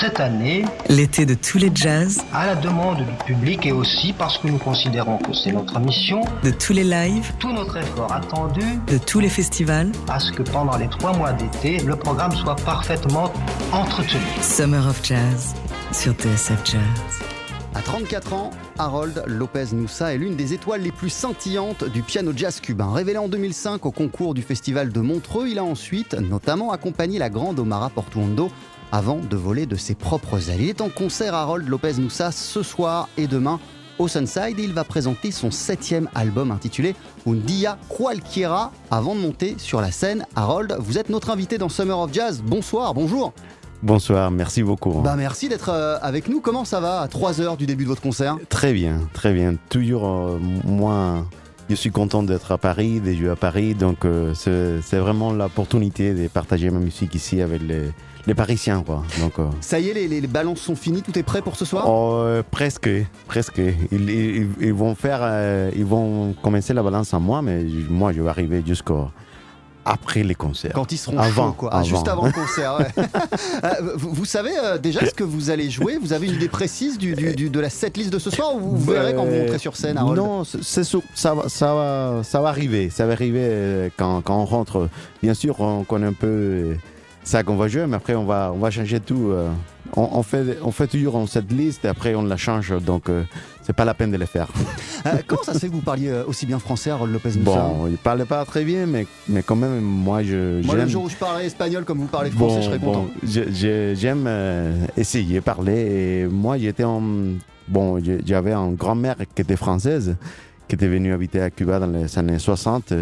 cette année, L'été de tous les jazz, à la demande du public et aussi parce que nous considérons que c'est notre mission, de tous les lives, tout notre effort attendu de tous les festivals. à ce que pendant les trois mois d'été, le programme soit parfaitement entretenu. Summer of Jazz sur TSF Jazz. À 34 ans, Harold Lopez Noussa est l'une des étoiles les plus scintillantes du piano jazz cubain. Révélé en 2005 au concours du Festival de Montreux, il a ensuite notamment accompagné la grande Omara Portuondo avant de voler de ses propres ailes. Il est en concert Harold Lopez Noussa ce soir et demain au Sunside et il va présenter son septième album intitulé Un Dia Cualquiera avant de monter sur la scène. Harold, vous êtes notre invité dans Summer of Jazz. Bonsoir, bonjour. Bonsoir, merci beaucoup. Bah merci d'être euh, avec nous. Comment ça va à 3 heures du début de votre concert? Très bien, très bien. Toujours, euh, moi, je suis content d'être à Paris, de jouer à Paris. Donc, euh, c'est vraiment l'opportunité de partager ma musique ici avec les, les Parisiens. Quoi. Donc, euh, Ça y est, les, les- les balances sont finies, tout est prêt pour ce soir? Oh, euh, presque, presque. Ils, ils- ils vont faire, euh, ils vont commencer la balance en moi, mais moi, je vais arriver jusqu'au après les concerts. Quand ils seront Avant, chauds, quoi. Ah, avant. juste avant le concert, ouais. Vous, vous savez euh, déjà ce que vous allez jouer? Vous avez une idée précise du, du- du- de la setlist de ce soir ou vous verrez quand vous montrez sur scène, Harold? Non, c'est- ça, va- ça, va, ça va arriver. Ça va arriver quand, quand on rentre. Bien sûr, on connaît un peu ça qu'on va jouer, mais après, on va, on va changer tout. euh. On, on fait, on fait toujours cette liste et après, on la change. Donc, euh, c'est pas la peine de le faire. Euh, comment ça se fait que vous parliez euh, aussi bien français, Harold Lopez Moussa Bon, il parlait pas très bien, mais, mais quand même, moi, je, Moi, le jour où je parlerai espagnol comme vous parlez français, Bon, je serai content. bon, j'aime essayer parler. Et moi, j'étais en. Bon, j'avais une grand-mère qui était française, qui était venue habiter à Cuba dans les années 60.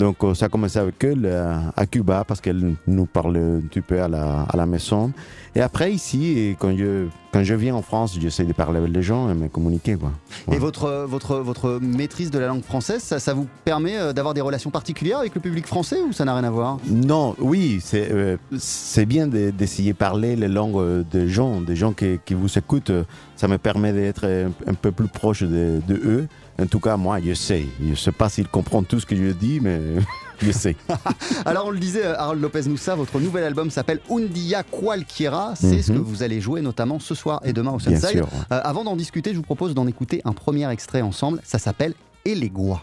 Donc, euh, ça a commencé avec elle euh, à Cuba parce qu'elle nous parlait un petit peu à la, à la maison. Et après, ici, et quand je, quand je viens en France, j'essaie de parler avec les gens et me communiquer. Quoi. Et votre, euh, votre, votre maîtrise de la langue française, ça, ça vous permet d'avoir des relations particulières avec le public français ou ça n'a rien à voir? Non, oui, c'est euh, c'est bien de- d'essayer de parler les langues des gens, des gens qui, qui vous écoutent. Ça me permet d'être un, un peu plus proche de, de eux. En tout cas, moi, je sais. Je sais pas s'ils comprennent tout ce que je dis, mais je sais. Alors on le disait, euh, Harold Lopez Moussa, votre nouvel album s'appelle Un Dia Cualquiera. C'est ce Mhm. que vous allez jouer notamment ce soir et demain au Bien Sunside. sûr. Euh, avant d'en discuter, je vous propose d'en écouter un premier extrait ensemble. Ça s'appelle Elegua.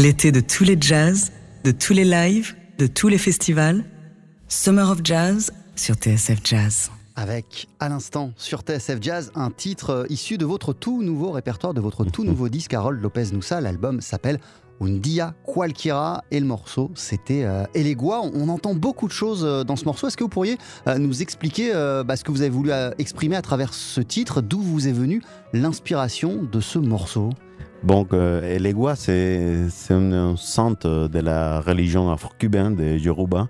L'été de tous les jazz, de tous les lives, de tous les festivals. Summer of Jazz sur TSF Jazz. Avec à l'instant sur TSF Jazz un titre euh, issu de votre tout nouveau répertoire, de votre tout nouveau disque Harold Lopez Noussa. L'album s'appelle Un dia qualquiera et le morceau c'était euh, Elegua. On entend beaucoup de choses euh, dans ce morceau. Est-ce que vous pourriez euh, nous expliquer bah, ce que vous avez voulu exprimer à travers ce titre? D'où vous est venue l'inspiration de ce morceau? Donc, euh, Elegua, c'est c'est une sainte de la religion afro-cubaine de Yoruba.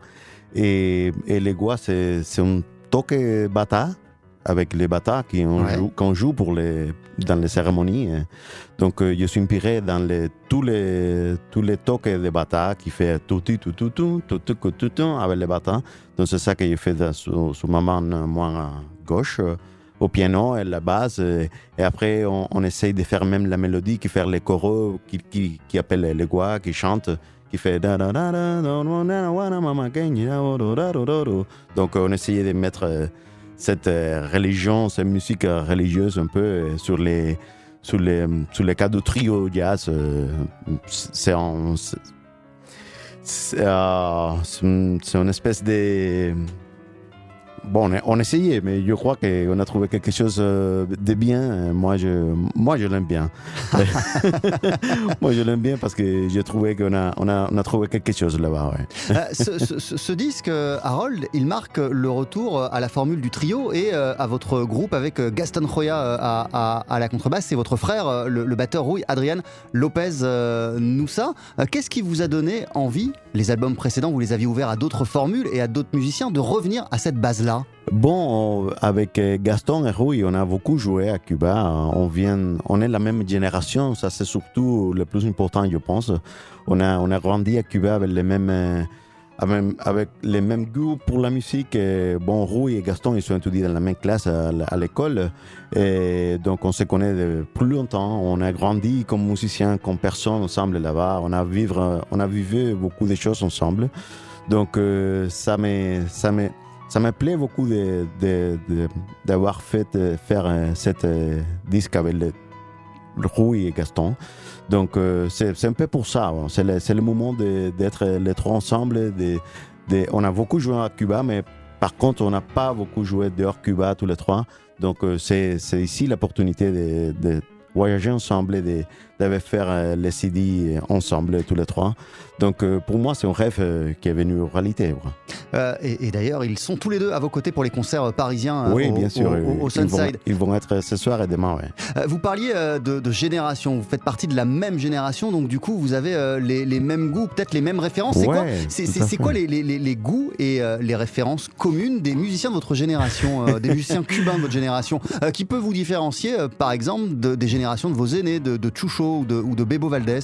Et Elegua, c'est un toque bata, avec les bata qu'on Ouais. joue, pour les, dans les cérémonies. Donc, euh, je suis inspiré dans les, tous, les, tous les toques de bata qui fait tout, tout, tout, tout, tout, tout, tout, tout, tout, avec les bata. Donc, c'est ça que je fais sur, sur ma main, euh, moi, gauche au piano et la basse. Et, après, on, essaye de faire même la mélodie, qui fait les coraux, qui, qui, qui appelle les guas, qui chante, qui fait. Donc, on essayait de mettre cette religion, cette musique religieuse un peu sur les. Sur les, sur les cas de trio jazz, c'est c'est une espèce de Bon, on, essayait, mais je crois qu'on a trouvé quelque chose euh, de bien. Moi, je, moi, je l'aime bien. moi, je l'aime bien parce que j'ai trouvé qu'on a, on a, on a trouvé quelque chose là-bas. ouais. Euh, ce, ce- ce- ce disque, Harold, il marque le retour à la formule du trio et euh, à votre groupe avec Gaston Roya à, à- à la contrebasse et votre frère, le, le batteur rouille Adrian Lopez Noussa. Qu'est-ce qui vous a donné envie Les albums précédents, vous les aviez ouverts à d'autres formules et à d'autres musiciens de revenir à cette base-là? Bon, on- avec euh, Gaston et Rui, on a beaucoup joué à Cuba. On vient, on est la même génération. Ça, c'est surtout le plus important, je pense. On a, on a grandi à Cuba avec les mêmes, euh, avec, les mêmes goûts pour la musique. Bon, Rui et Gaston, ils sont étudiés dans la même classe à, l'école. Et donc, on se connaît de plus longtemps. On a grandi comme musiciens, comme personnes ensemble là-bas. On a on a vécu beaucoup de choses ensemble. Donc, euh, ça me, ça ça me plaît beaucoup de- de- de- d'avoir fait euh, faire euh, cette euh, disque avec le, le et Gaston. Donc c'est un peu pour ça. bon. C'est le, le moment d'être les trois ensemble. on a beaucoup joué à Cuba, mais par contre on n'a pas beaucoup joué dehors Cuba tous les trois. Donc c'est ici l'opportunité de, de voyager ensemble et de, de faire euh, les CD ensemble tous les trois. Donc euh, pour moi c'est un rêve euh, qui est venu en réalité. quoi. Euh, et et d'ailleurs, ils sont tous les deux à vos côtés pour les concerts parisiens Oui, au, bien sûr. au- au- au ils, vont, Sunside. ils vont être ce soir et demain. Ouais. Vous parliez de, de génération, vous faites partie de la même génération, donc du coup vous avez les, les mêmes goûts, peut-être les mêmes références. C'est quoi, Ouais, c'est, tout c'est- fait. quoi les, les- les- les goûts et les références communes des musiciens de votre génération, des musiciens cubains de votre génération, qui peut vous différencier par exemple de- des générations de vos aînés, de, de Chucho ou de, ou de Bebo Valdés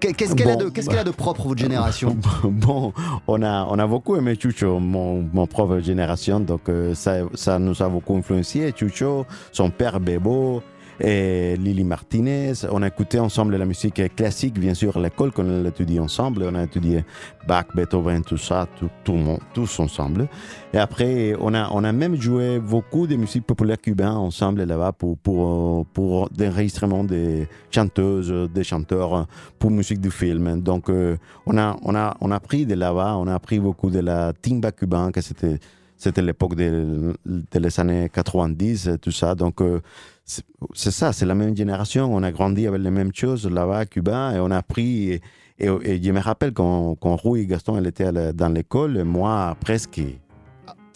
Qu'est- Qu'est-ce qu'elle, a de, qu'est-ce qu'elle a de propre, votre génération? Bon, on a, on a beaucoup aimé Chucho, mon, mon propre génération, donc euh, ça, ça nous a beaucoup influencé. Chucho, son père Bebo, et Lily Martinez. On a écouté ensemble la musique classique, bien sûr, à l'école, qu'on a étudié ensemble. On a étudié Bach, Beethoven, tout ça, tout, tout le monde, tous ensemble. Et après, on a, on a même joué beaucoup de musique populaire cubaine ensemble là-bas pour, pour, pour des enregistrements des chanteuses, des chanteurs pour musique du film. Donc, euh, on, a, on, a, on a appris de là-bas, on a appris beaucoup de la timba cubaine, que c'était, c'était l'époque de, de années 90, tout ça. Donc, euh, c'est ça, c'est la même génération. On a grandi avec les mêmes choses là-bas à Cuba et on a appris. Et, et, et je me rappelle quand, quand Rui et Gaston elle était dans l'école, moi, presque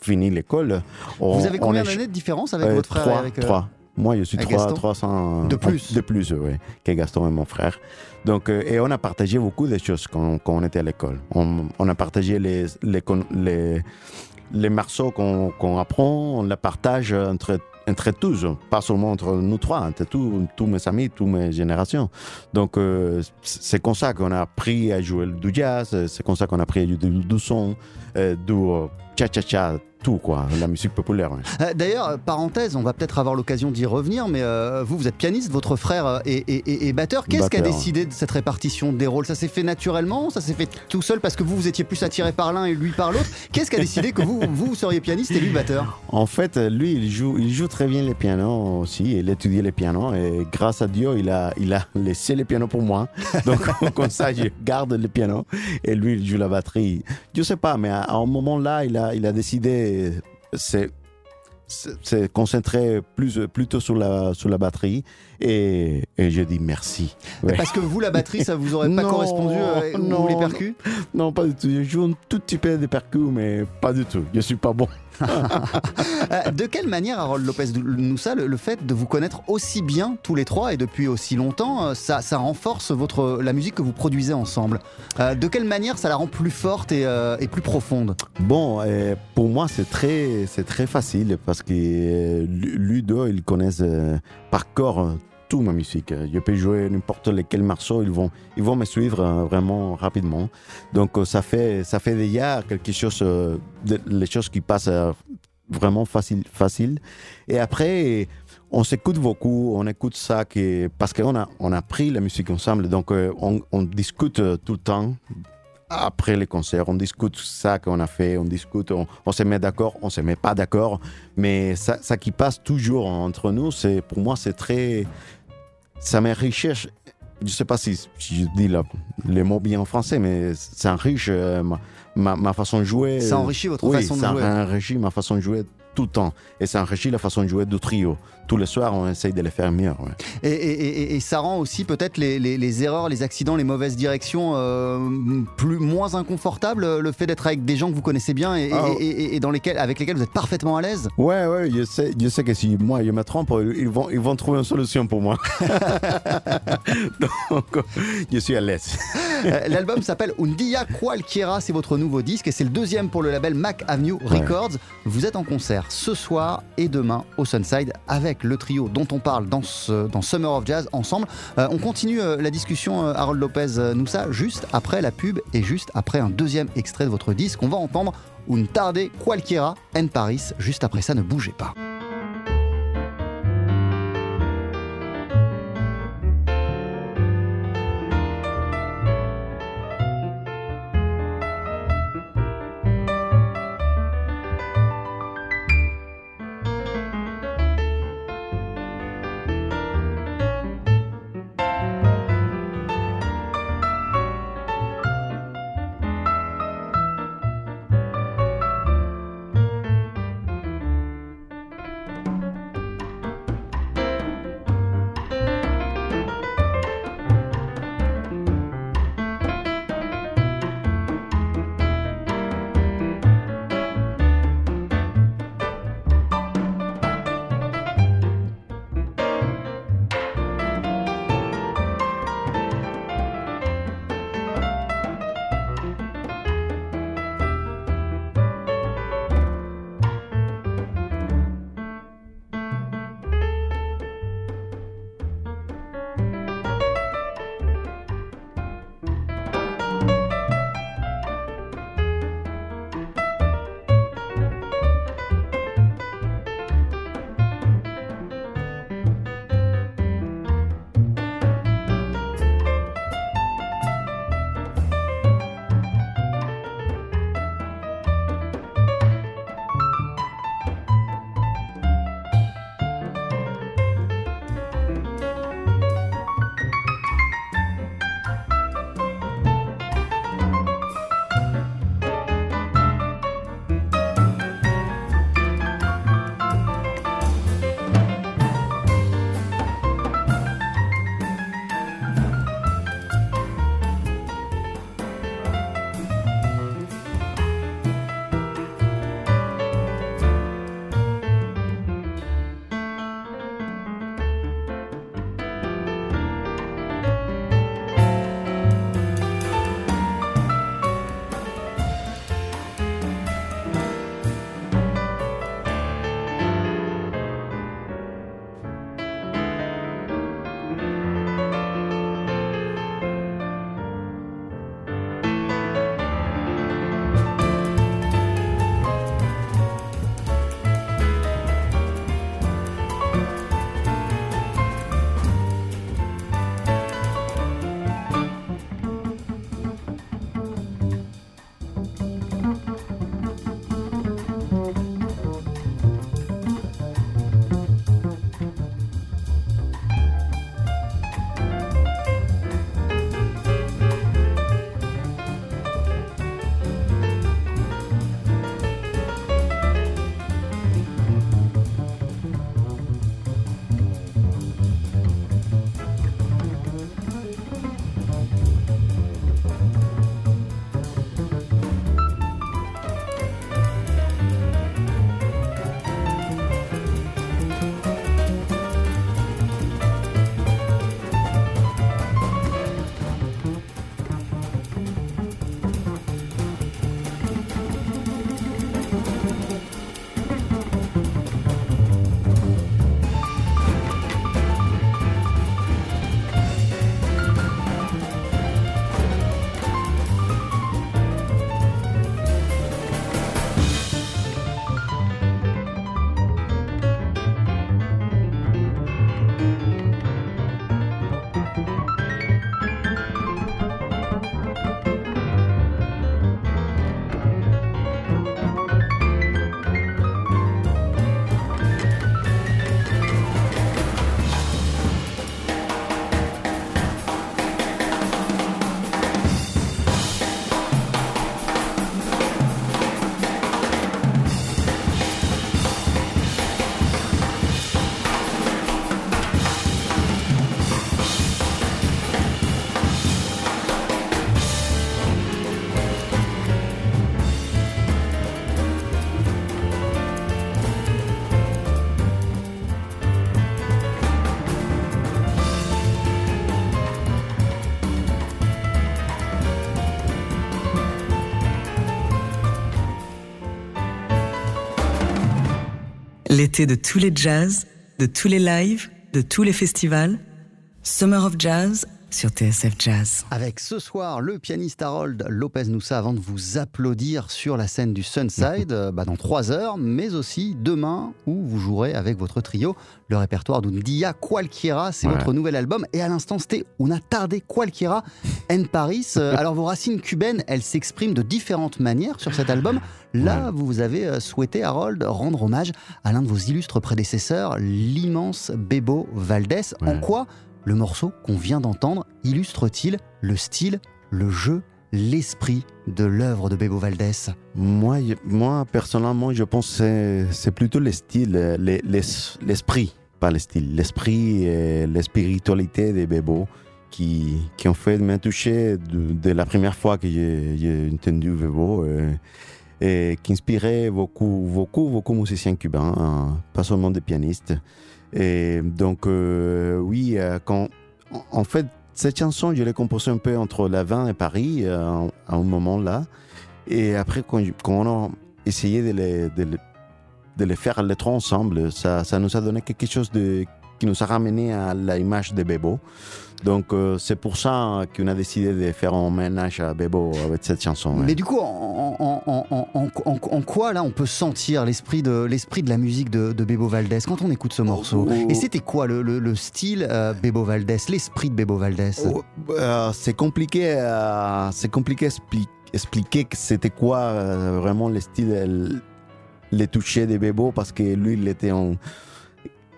fini l'école. Vous avez combien d'années de différence avec euh, votre frère et trois, avec, euh, trois. Moi, je suis avec trois, Gaston 300 De plus. De plus, oui, que Gaston et mon frère. Donc, euh, et on a partagé beaucoup de choses quand, quand on était à l'école. On, on a partagé les, les, con- les, les morceaux qu'on apprend, on les partage entre, entre tous, pas seulement entre nous trois, entre tous mes amis, toutes mes générations. Donc, euh, c'est comme ça qu'on a appris à jouer du jazz, c'est comme ça qu'on a appris à jouer du, son, euh, du cha-cha-cha tout, quoi, la musique populaire. Euh, d'ailleurs, parenthèse, on va peut-être avoir l'occasion d'y revenir, mais euh, vous, vous êtes pianiste, votre frère est, batteur. Qu'est-ce qui a décidé de cette répartition des rôles? Ça s'est fait naturellement Ça s'est fait tout seul parce que vous, vous étiez plus attiré par l'un et lui par l'autre? Qu'est-ce qui a décidé que vous, vous seriez pianiste et lui batteur? En fait, lui, il joue, il joue très bien les pianos aussi. Il étudie les pianos et grâce à Dieu, il a, il a laissé les pianos pour moi. Donc, comme ça, je garde les pianos et lui, il joue la batterie. Je sais pas, mais à, un moment là, il a, il a décidé c'est concentré plus, plutôt sur la, sur la batterie et, et je dis merci. Parce que vous, la batterie, ça vous aurait pas correspondu euh, non, ou les percus non, pas du tout. Je joue un tout petit peu des percus, mais pas du tout. Je suis pas bon. Euh, de quelle manière, Harold Lopez Noussa, le, le, fait de vous connaître aussi bien tous les trois et depuis aussi longtemps, euh, ça, ça renforce votre, la musique que vous produisez ensemble? Euh, De quelle manière ça la rend plus forte et, et plus profonde? Bon, pour moi, c'est très, c'est très facile parce que lui deux, ils connaissent par ma musique. Je peux jouer n'importe lequel morceau, ils vont, ils vont me suivre vraiment rapidement. Donc ça fait, ça fait déjà quelque chose, les choses qui passent vraiment facile, facile. Et après, on s'écoute beaucoup, on écoute ça que, parce qu'on a, on a pris la musique ensemble, donc on, on discute tout le temps après les concerts, on discute ça qu'on a fait, on discute, on, se met d'accord, on se met pas d'accord, mais ça, ça, qui passe toujours entre nous, c'est pour moi c'est très ça m'enrichit. Je ne sais pas si, je dis les mots bien en français, mais ça enrichit euh, ma, ma, façon de jouer. Ça enrichit votre façon de jouer. Ça enrichit ma façon de jouer tout le temps. Et ça enrichit la façon de jouer du trio. Tous les soirs, on essaye de les faire mieux. Et, ça rend aussi peut-être les, erreurs, les accidents, les mauvaises directions euh, plus, moins inconfortables, le fait d'être avec des gens que vous connaissez bien et, ah, dans lesquels, avec lesquels vous êtes parfaitement à l'aise? Ouais, ouais, je sais, je sais que si moi je me trompe, ils vont, ils vont trouver une solution pour moi. Donc, je suis à l'aise. Euh, l'album s'appelle Un Dia Qualquiera, c'est votre nouveau disque et c'est le deuxième pour le label Mac Avenue Records. Vous êtes en concert ce soir et demain au Sunside avec le trio dont on parle dans, Summer of Jazz ensemble. Euh, on continue euh, la discussion, Harold Lopez Noussa, juste après la pub et juste après un deuxième extrait de votre disque. On va entendre Un Tarde Qualquiera en Paris. Juste après ça, ne bougez pas. L'été de tous les jazz, de tous les lives, de tous les festivals. Summer of Jazz sur TSF Jazz. Avec ce soir le pianiste Harold Lopez Noussa avant de vous applaudir sur la scène du Sunside bah, dans trois heures, mais aussi demain où vous jouerez avec votre trio le répertoire d'Undia Qualquiera, c'est votre nouvel album. Et à l'instant, c'était Una Tarde Qualquiera en Paris. Euh, alors vos racines cubaines, elles s'expriment de différentes manières sur cet album. Là, vous avez euh, souhaité, Harold, rendre hommage à l'un de vos illustres prédécesseurs, l'immense Bebo Valdés. En quoi le morceau qu'on vient d'entendre illustre-t-il le style, le jeu, l'esprit de l'œuvre de Bebo Valdés? Moi, personnellement, je pense que c'est plutôt le style, l'esprit, pas le style, l'esprit et la spiritualité de Bebo qui, en fait m'a touché de, la première fois que j'ai entendu Bebo. Euh, et, qui inspirait beaucoup, beaucoup, beaucoup de musiciens cubains, hein, pas seulement des pianistes. Et donc, euh, oui, euh, quand, en fait, cette chanson, je l'ai composée un peu entre la Lavin et Paris euh, à un moment là. Et après, quand, on a essayé de les, de de les faire les trois ensemble, ça, ça nous a donné quelque chose de, qui nous a ramené à l'image de Bebo. Donc euh, c'est pour ça qu'on a décidé de faire un ménage à Bebo avec cette chanson. Mais du coup, en, quoi là on peut sentir l'esprit de l'esprit de la musique de, Bebo Valdés quand on écoute ce morceau? Oh, oh. Et c'était quoi le, style euh, Bebo Valdés, l'esprit de Bebo Valdés oh, euh, C'est compliqué, c'est compliqué expliquer que c'était quoi vraiment le style, les touchés de Bebo parce que lui il était en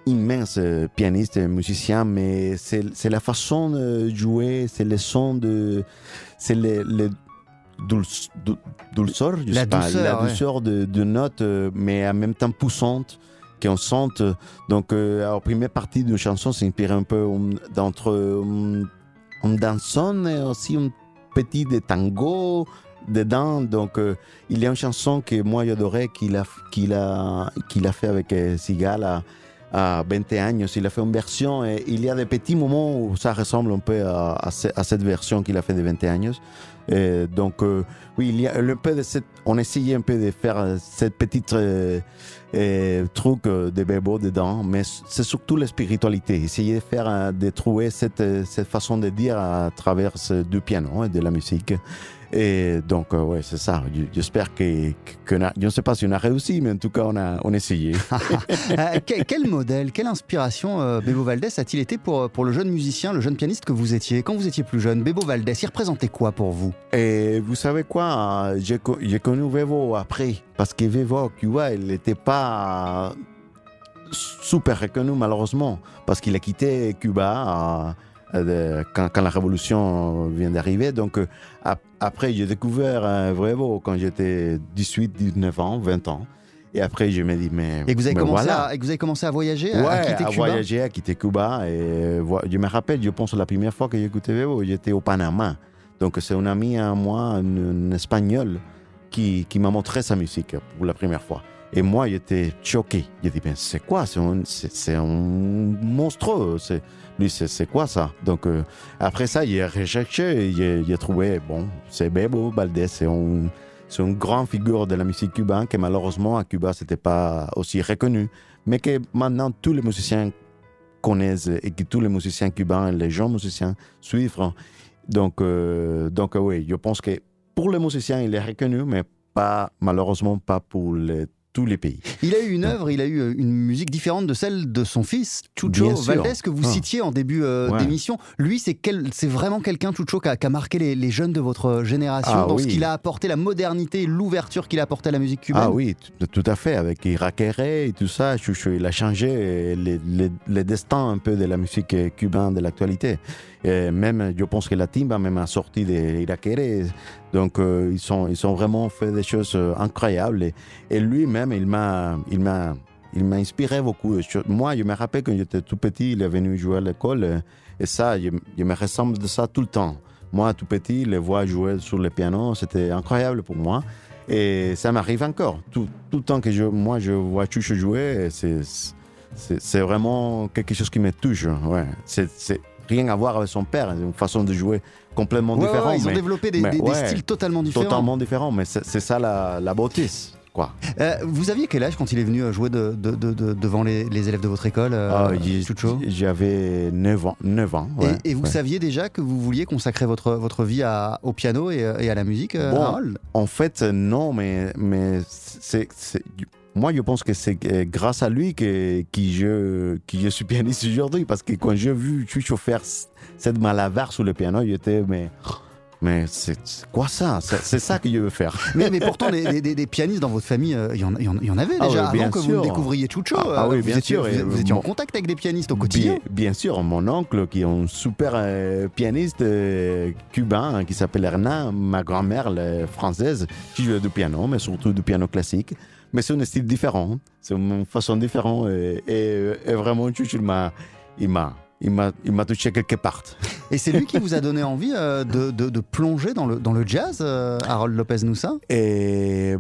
immense euh, pianiste et musicien, mais c'est la façon de jouer, c'est le son de. C'est le, le dulceur, la, douceur, la douceur de, de, notes, euh, mais en même temps poussante, qu'on sente. Donc, euh, la première partie d'une chanson s'inspire un peu d'entre un dansant et aussi un petit de tango dedans. Donc, il y a une chanson que moi j'adorais qu'il a, qu'il a, qu'il a fait avec Sigala à 20 ans. Il a fait une version et il y a des petits moments où ça ressemble un peu à, cette version qu'il a fait de 20 ans. Et donc, euh, oui, il y a un peu de cette, on essayait un peu de faire cette petite euh, euh, truc de Bebo dedans, mais c'est surtout la spiritualité. Essayer de faire, de trouver cette, cette façon de dire à travers du piano et de la musique. Et donc, euh, ouais, c'est ça. J'espère que, que, je ne sais pas si on a réussi, mais en tout cas, on a, on essayé. Euh, quel, modèle, quelle inspiration euh, Bebo Valdés a-t-il été pour, pour le jeune musicien, le jeune pianiste que vous étiez Quand vous étiez plus jeune, Bebo Valdés, il représentait quoi pour vous? Et vous savez quoi? J'ai connu Bebo après, parce que Bebo, tu vois, il n'était pas super reconnu malheureusement, parce qu'il a quitté Cuba. Euh, quand, quand, la révolution vient d'arriver. Donc, euh, après, j'ai découvert un vrai beau quand j'étais 18, 19 ans, 20 ans. Et après, je me dis, mais. Et que vous avez, commencé, à, et vous avez commencé à voyager, ouais, à, quitter à voyager, à quitter Cuba. Et je me rappelle, je pense, la première fois que j'ai écouté j'étais au Panama. Donc, c'est un ami à moi, un, espagnol, qui, qui m'a montré sa musique pour la première fois. Et moi, j'étais choqué. J'ai dit, ben, c'est quoi? C'est un, c'est, un monstrueux. C'est, lui, c'est quoi ça? Donc, euh, après ça, il a recherché, il a, trouvé, bon, c'est Bebo Valdés, c'est un, une grande figure de la musique cubaine que malheureusement à Cuba, c'était pas aussi reconnu, mais que maintenant tous les musiciens connaissent et que tous les musiciens cubains, les jeunes musiciens suivent. Donc, euh, donc oui, je pense que pour les musiciens, il est reconnu, mais pas, malheureusement pas pour les tous les pays. Il a eu une œuvre, il a eu euh, une musique différente de celle de son fils, Chucho Valdés, que vous ah. citiez en début euh, d'émission. Lui, c'est quel, vraiment quelqu'un, Chucho, qui a, marqué les, jeunes de votre génération ah dans ce qu'il a apporté, la modernité, l'ouverture qu'il a apporté à la musique cubaine? Ah oui, tout à fait. Avec Iraquere et tout ça, Chucho, il a changé les, les, destins un peu de la musique cubaine de l'actualité. Même, je pense que la timba même sorti d'Iraquere donc euh, ils, sont, ils ont vraiment fait des choses euh, incroyables. Et, lui-même, il m'a, il m'a, il m'a inspiré beaucoup. Moi, je me rappelle quand j'étais tout petit, il est venu jouer à l'école. Euh, et ça, je, me ressemble de ça tout le temps. Moi, tout petit, les voix jouer sur le piano, c'était incroyable pour moi. Et ça m'arrive encore. Tout, tout, le temps que je, moi, je vois Chucho jouer, c'est, c'est, vraiment quelque chose qui me touche. Ouais. C'est, rien à voir avec son père, une façon de jouer complètement différente. ils ont développé des, styles totalement différents. Totalement différents, mais c'est ça la, la beauté. quoi. Euh, vous aviez quel âge quand il est venu euh, jouer de, de- de- de- devant les, les élèves de votre école, euh, Chucho? J'avais 9 ans. 9 ans ouais, et, et vous ouais. saviez déjà que vous vouliez consacrer votre, votre vie à- au piano et, et à la musique, euh, Bon. En fait, euh, non, mais, mais c'est- moi, je pense que c'est euh, grâce à lui que, que, je, que je suis pianiste aujourd'hui. Parce que quand j'ai vu Chucho faire cette malabar sur le piano, j'étais, mais, mais c'est, quoi ça? C'est, ça que je veux faire. mais, mais pourtant, des, des- des- des pianistes dans votre famille, euh, il y, en, il y avait Ah déjà avant bien que vous découvriez Chucho. Ah, ah oui, vous bien étiez, sûr, Vous, étiez en contact avec des pianistes au quotidien. Bien, bien sûr, mon oncle, qui est un super euh, pianiste euh, cubain, hein, qui s'appelle Hernan, ma grand-mère la française, qui jouait du piano, mais surtout du piano classique. Mais c'est un style différent, c'est une façon différente. Et, et- et vraiment, Chuchu, il m'a, il m'a, il m'a, il m'a touché quelque part. Et c'est lui qui vous a donné envie euh, de, de- de plonger dans le, dans le jazz, euh, Harold Lopez Noussa Et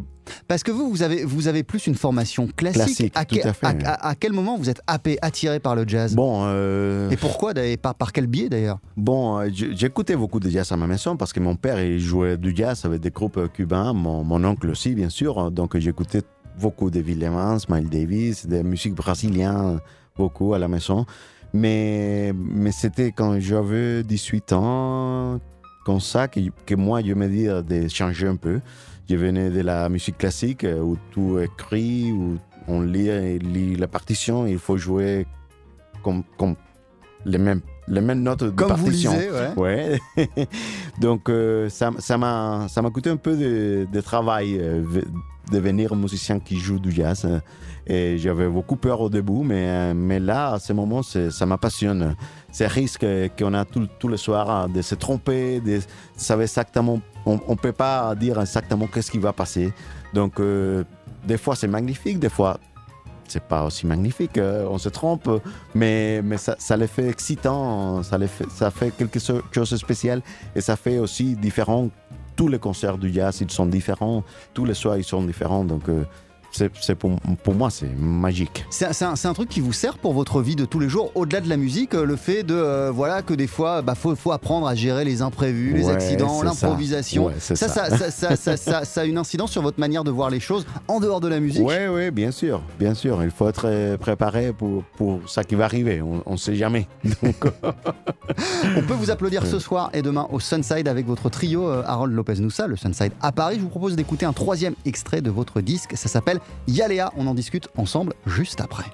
Parce que vous, vous avez, vous avez plus une formation classique. Classique, à, tout quel- à fait. à- à- à quel moment vous êtes happé, attiré par le jazz? Bon, euh, Et pourquoi d'ailleurs par, par quel biais d'ailleurs? Bon, j'écoutais beaucoup de jazz à ma maison parce que mon père il jouait du jazz avec des groupes cubains, mon, mon oncle aussi bien sûr. Donc j'écoutais beaucoup de Bill Evans, Miles Davis, des musiques brésiliennes, beaucoup à la maison. Mais, mais c'était quand j'avais 18 ans, comme ça, que, que moi je me dis de changer un peu. Je venais de la musique classique euh, où tout est écrit, où on lit, lit la partition, il faut jouer comme, comme les, mêmes, les mêmes notes de Comme vous partition. lisez, ouais. Ouais. Donc euh, ça m'a ça m'a coûté un peu de, de travail euh, ve- devenir musicien qui joue du jazz. Et j'avais beaucoup peur au début, mais euh, mais là à ce moment ça m'appassionne. C'est risque qu'on a tout, tout le soir hein, de se tromper, de savoir exactement. On on peut pas dire exactement qu'est-ce qui va passer. Donc euh, des fois c'est magnifique, des fois c'est pas aussi magnifique, euh, on se trompe, mais, mais ça, les fait excitant, ça, les fait, ça fait quelque chose de spécial et ça fait aussi différent. Tous les concerts du jazz, ils sont différents, tous les soirs, ils sont différents, donc euh, c'est, pour, pour moi, c'est magique. C'est un, truc qui vous sert pour votre vie de tous les jours, au-delà de la musique, euh, le fait de euh, voilà que des fois, bah, faut, faut apprendre à gérer les imprévus, les accidents, ça. l'improvisation. Ouais, ça, ça. a une incidence sur votre manière de voir les choses en dehors de la musique. Oui, oui, bien sûr, bien sûr. Il faut être euh, préparé pour, pour ça qui va arriver, on ne sait jamais. Donc, On peut vous applaudir ce soir et demain au Sunside avec votre trio Harold Lopez Noussa, le Sunside à Paris. Je vous propose d'écouter un troisième extrait de votre disque. Ça s'appelle Yaléa. On en discute ensemble juste après.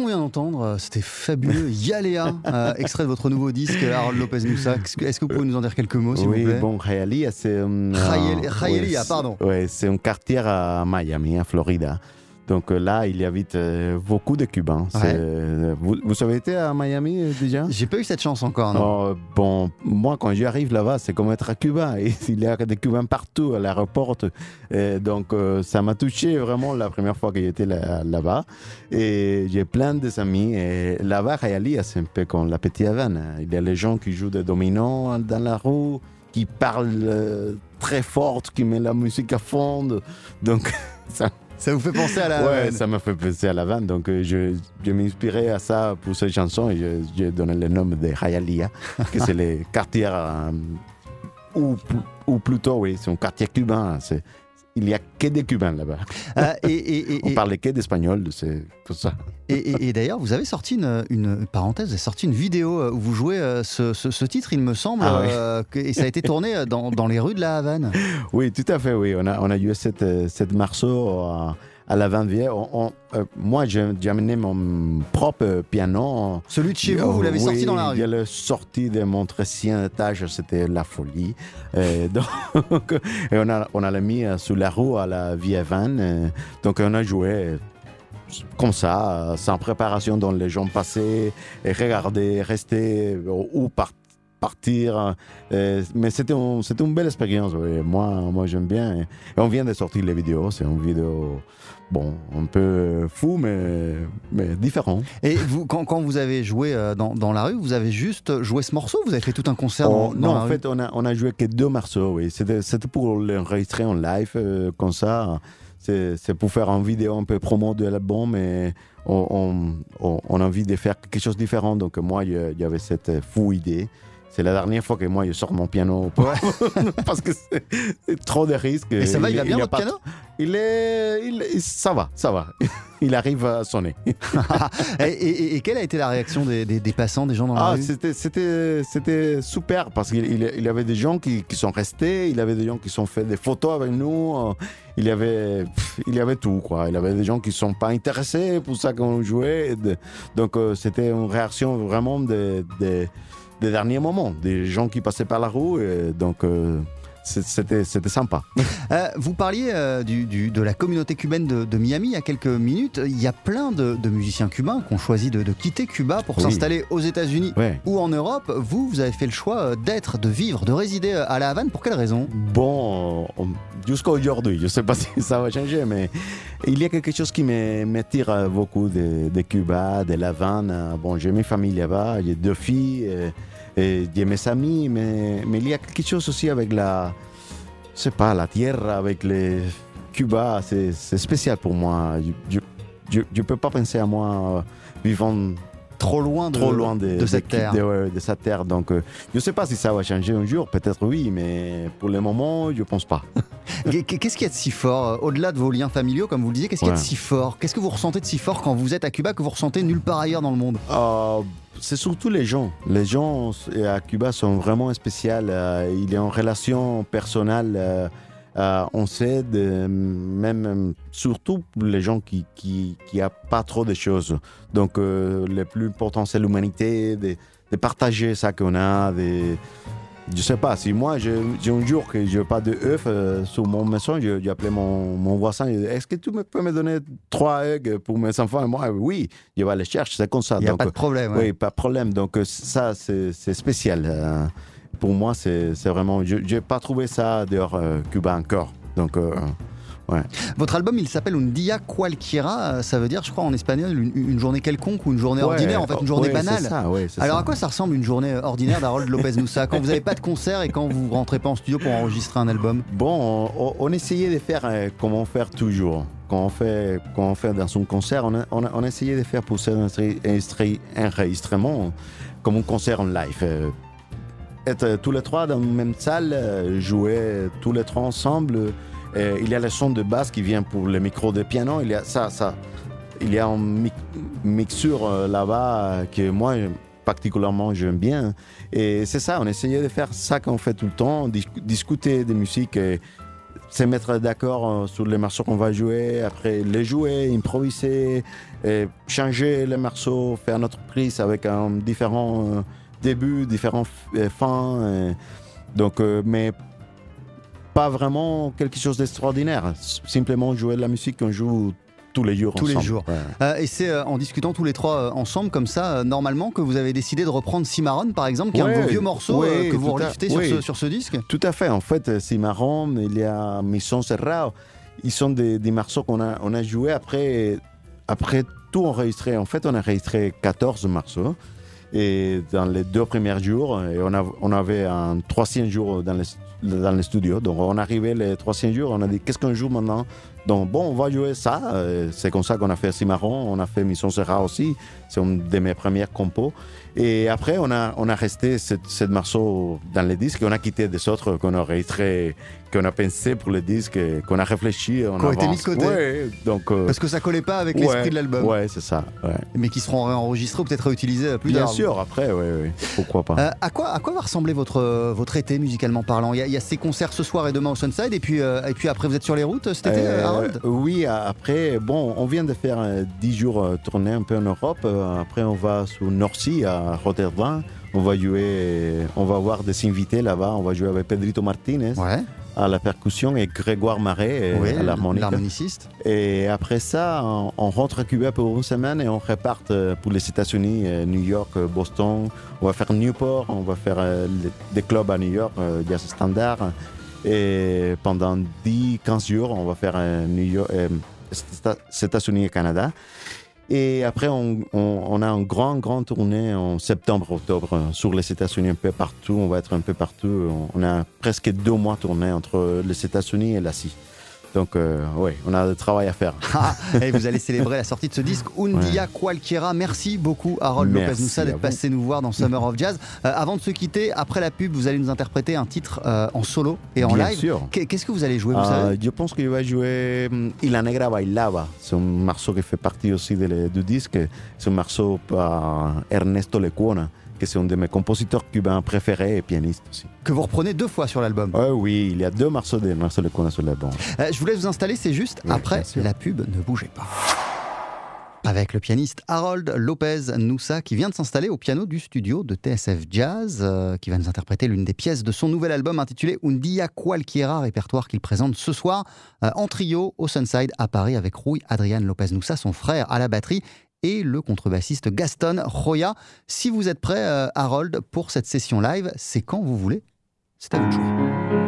Qu'on vient d'entendre C'était fabuleux. Yalea, euh, extrait de votre nouveau disque, Harold Lopez Moussa. Est-ce que vous pouvez nous en dire quelques mots, s'il oui, vous plaît? bon, Hialeah, c'est un. Hialeah, pardon. Oui, c'est un quartier à Miami, à Florida. Donc euh, là, il y avait euh, beaucoup de Cubains. Euh, vous, vous, avez été à Miami déjà? J'ai pas eu cette chance encore, non. Oh, bon, moi, quand j'arrive là-bas, c'est comme être à Cuba. Et il y a des Cubains partout à l'aéroport. donc ça m'a touché vraiment la première fois que j'étais là-bas. et j'ai plein d'amis. Et là-bas, Hialeah, c'est un peu comme la petite Havane. Il y a les gens qui jouent des dominos dans la rue, qui parlent très fort, qui mettent la musique à fond. Donc ça ça vous fait penser à la Ouais, ça m'a fait penser à la vanne. Donc, euh, je, je m'inspirais à ça pour cette chanson et j'ai donné le nom de Hialeah, que c'est les quartiers, euh, ou, ou plutôt, oui, c'est un quartier cubain. C'est il n'y a que des Cubains là-bas. Euh, et, et, On parlait que d'espagnol, c'est tout ça. Et, d'ailleurs, vous avez sorti une, une, parenthèse, vous avez sorti une vidéo où vous jouez ce, ce, titre, il me semble, ah et ça a été tourné dans, dans, les rues de la Havane. Oui, tout à fait, oui. On a, on a eu cette, cette morceau à la 20 euh, moi, j'ai amené mon propre piano. Celui de chez vous, vous l'avez sorti dans la rue Il l'ai sorti de mon ancien étage, c'était la folie. Et donc, et on a, on l'a mis sous la roue à la Via Van. Donc, on a joué comme ça, sans préparation, dont les gens passaient et regardaient, restaient ou partir. mais c'était une belle expérience. Moi, moi j'aime bien. Et on vient de sortir les vidéos. C'est une vidéo bon, un peu fou, mais, mais différent. Et vous, quand, quand vous avez joué euh, dans, dans, la rue, vous avez juste joué ce morceau? Vous avez fait tout un concert oh, Non, en fait, on a, on a joué que deux morceaux, oui. C'était pour l'enregistrer en live, euh, comme ça. C'est pour faire une vidéo un peu promo de l'album, mais on, on, on, a envie de faire quelque chose de différent. Donc, moi, il y avait cette fou idée. C'est la dernière fois que moi je sors mon piano parce que c'est trop de risques. Et ça va, il, va bien votre piano? Il est, il, ça va, ça va. il arrive à sonner. et, quelle a été la réaction des, passants, des gens dans la ah, rue? c'était, c'était, c'était super parce qu'il il y avait des gens qui, qui, sont restés, il y avait des gens qui sont fait des photos avec nous. Il y avait, il y avait tout quoi. Il y avait des gens qui sont pas intéressés pour ça qu'on jouait. Donc euh, c'était une réaction vraiment de, de des derniers moments, des gens qui passaient par la. Et donc, euh, c'était sympa. Euh, vous parliez euh, du, de la communauté cubaine de, Miami il y a quelques minutes. Il y a plein de, musiciens cubains qui ont choisi de, quitter Cuba pour s'installer aux États-Unis ou en Europe. Vous, vous avez fait le choix d'être, de vivre, de résider à La Havane. Pour quelle raison? Bon, jusqu'à aujourd'hui, je ne sais pas si ça va changer, mais il y a quelque chose qui m'attire beaucoup de, Cuba, de La Havane. Bon, j'ai mes familles là-bas, j'ai deux filles. Et j'ai mes amis, mais, mais il y a quelque chose aussi avec la, je sais pas, la terre, avec les Cuba, c'est spécial pour moi. Je ne peux pas penser à moi vivant trop loin de, trop loin de, cette terre. De, de, cette terre. Donc, euh, je ne sais pas si ça va changer un jour, peut-être oui, mais pour le moment, je ne pense pas. qu'est-ce qu'il y a de si fort, euh, au-delà de vos liens familiaux, comme vous le disiez, qu'est-ce qu'il y a de si fort? Qu'est-ce que vous ressentez de si fort quand vous êtes à Cuba que vous ressentez nulle part ailleurs dans le monde? Euh, c'est surtout les gens. Les gens à Cuba sont vraiment spéciaux. Euh, il y a une relation personnelle. Euh, euh, on sait, même surtout les gens qui qui, qui a pas trop de choses. Donc le plus important c'est l'humanité, de, de, partager ça qu'on a, de, je sais pas, si moi j'ai un jour que je n'ai pas de œufs euh, sur mon maison, j'ai appelé mon, mon voisin, est-ce que tu peux me donner trois œufs pour mes enfants? Et moi, oui, je vais les chercher, c'est comme ça. Il n'y a pas de problème. Oui, pas de problème. Donc euh, ça, c'est spécial. Euh, pour moi, c'est vraiment, je n'ai pas trouvé ça dehors Cuba encore. Donc votre album, il s'appelle Un dia cualquiera. Euh, ça veut dire, je crois, en espagnol, une, journée quelconque ou une journée ordinaire, en fait, une journée banale. Alors, à quoi ça ressemble une journée ordinaire d'Harold Lopez Moussa? Quand vous n'avez pas de concert et quand vous rentrez pas en studio pour enregistrer un album? Bon, on, essayait de faire euh, comme on fait toujours quand on fait, quand on fait dans son concert, on, on, essayait de faire pour cet enregistrement comme un concert en live. Euh, être tous les trois dans la même salle, jouer tous les trois ensemble, euh, il y a le son de basse qui vient pour le micro de piano. Il y a ça, ça. Il y a une mixture euh, là-bas que moi, particulièrement, j'aime bien. Et c'est ça, on essayait de faire ça qu'on fait tout le temps, discuter de musique. se mettre d'accord sur les morceaux qu'on va jouer, après les jouer, improviser, et changer les morceaux, faire notre prise avec un différent début, différents fins. donc, mais pas vraiment quelque chose d'extraordinaire. Simplement jouer de la musique qu'on joue tous les jours tous les jours. Euh, et c'est euh, en discutant tous les trois euh, ensemble, comme ça, normalement, que vous avez décidé de reprendre Cimarron, par exemple, qui est un de vos vieux morceaux que vous reliftez sur, ce, sur, ce, disque Tout à fait. En fait, Cimarron, il y a Mission Serrao. Ils sont des, des morceaux qu'on a, on a joués après, après tout enregistré. En fait, on a enregistré 14 morceaux. Et dans les deux premiers jours, on avait un troisième jour dans les, dans les studios. Donc on arrivait les troisième jours, on a dit qu'est-ce qu'on joue maintenant? Donc bon, on va jouer ça. Euh, c'est comme ça qu'on a fait Cimarron, on a fait Mission Serra aussi. C'est une de mes premières compos. Et après, on a, on a resté ce, morceau dans les disques. On a quitté des autres qu'on a enregistrés, qu'on a pensé pour le disque, qu'on a réfléchi. On a été mis de côté. donc, euh, Parce que ça collait pas avec l'esprit de l'album. Ouais, c'est ça. Mais qui seront enregistrés ou peut-être réutilisés plus tard. Bien sûr, après, oui, pourquoi pas. Euh, à, quoi, à quoi va ressembler votre, votre été musicalement parlant? Il y, a, ces concerts ce soir et demain au Sunside, et puis, et puis après, vous êtes sur les routes cet été, Harold? Oui, après, bon, on vient de faire 10 jours tournée un peu en Europe. Après, on va sur Norcy à Rotterdam. On va jouer, on va avoir des invités là-bas. On va jouer avec Pedrito Martinez à la percussion et Grégoire Marais à l'harmoniciste. Et après ça, on, rentre à Cuba pour une semaine et on repart euh, pour les États-Unis, euh, New York, euh, Boston. On va faire Newport, on va faire des clubs à New York, Jazz Standard. Et pendant 10-15 jours, on va faire New York, États-Unis et Canada. Et après, on, a un grand, grand tournée en septembre, octobre sur les États-Unis, un peu partout. On va être un peu partout. On a presque deux mois tournée entre les États-Unis et l'Asie. Donc, euh, oui, on a du travail à faire. Ah, et vous allez célébrer la sortie de ce disque, Undia Qualquiera. Merci beaucoup, Harold Lopez-Moussa, d'être passé nous voir dans Summer of Jazz. Euh, avant de se quitter, après la pub, vous allez nous interpréter un titre euh, en solo et en Bien live. Sûr. Qu'est-ce que vous allez jouer, vous savez? Je pense qu'il va jouer Y la Negra Bailaba. C'est un morceau qui fait partie aussi du disque. C'est un morceau par Ernesto Lecuona que c'est un de mes compositeurs cubains préférés et pianiste aussi. Que vous reprenez deux fois sur l'album Oui, il y a deux morceaux de Marcel Lecuona sur l'album. Euh, je vous laisse vous installer, c'est juste après la pub, ne bougez pas avec le pianiste Harold Lopez Noussa qui vient de s'installer au piano du studio de TSF Jazz, euh, qui va nous interpréter l'une des pièces de son nouvel album intitulé Un dia cualquiera, répertoire qu'il présente ce soir euh, en trio au Sunside à Paris avec Rui Adrian Lopez Noussa, son frère à la batterie et le contrebassiste Gaston Roya. Si vous êtes prêt, euh, Harold, pour cette session live, c'est quand vous voulez. C'est à vous de jouer.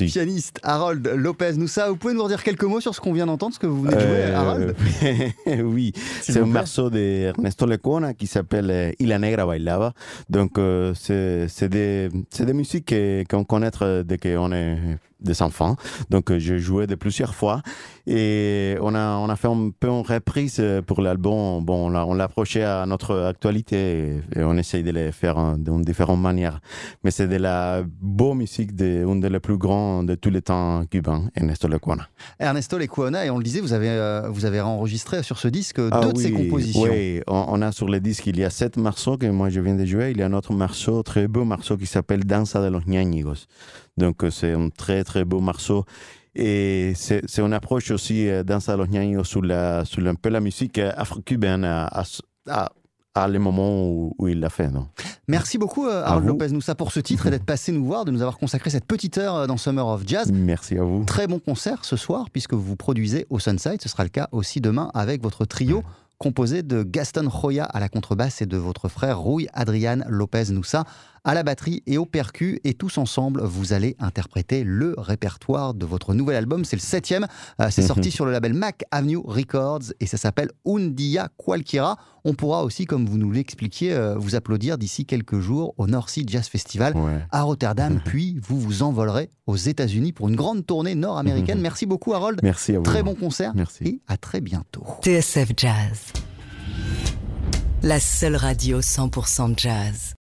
Le pianiste Harold Lopez Noussa. Vous pouvez nous redire quelques mots sur ce qu'on vient d'entendre, ce que vous venez de jouer, euh, Harold Oui, c'est un morceau d'Ernesto Lecuona qui s'appelle euh, Il la negra bailaba. Donc, euh, c'est des, des musiques qu'on connaît dès qu'on est des enfants. Donc, euh, je jouais de plusieurs fois. Et on a, on a fait un peu une reprise pour l'album. Bon, on l'a approché à notre actualité et, on essaye de les faire de différentes manières. Mais c'est de la beau musique d'une des plus grands de tous les temps cubains, Ernesto Lecuona. Ernesto Lecuona, et on le disait, vous avez, euh, vous avez enregistré sur ce disque ah deux de ses compositions. Oui, on, a sur le disque, il y a sept morceaux que moi je viens de jouer. Il y a un autre morceau, très beau morceau qui s'appelle Danza de los Ñañigos. Donc euh, c'est un très très beau morceau. Et c'est une approche aussi euh, dans los Ñaños sur, la, sur un peu la musique euh, afro-cubaine à, à, à, les moments où, il l'a fait. Non? Merci beaucoup Harold Lopez Noussa pour ce titre et d'être passé nous voir, de nous avoir consacré cette petite heure dans Summer of Jazz. Merci à vous. Très bon concert ce soir puisque vous vous produisez au Sunside. Ce sera le cas aussi demain avec votre trio composé de Gaston Roya à la contrebasse et de votre frère Rui Adrian Lopez Noussa à la batterie et au percu. Et tous ensemble, vous allez interpréter le répertoire de votre nouvel album. C'est le septième. Euh, c'est sorti sur le label Mac Avenue Records et ça s'appelle Un Dia Cualquiera. On pourra aussi, comme vous nous l'expliquiez, euh, vous applaudir d'ici quelques jours au North Sea Jazz Festival à Rotterdam. puis vous vous envolerez aux États-Unis pour une grande tournée nord-américaine. Merci beaucoup, Harold. Merci à vous. Très bon concert. Merci. Et à très bientôt. TSF Jazz. La seule radio 100% jazz.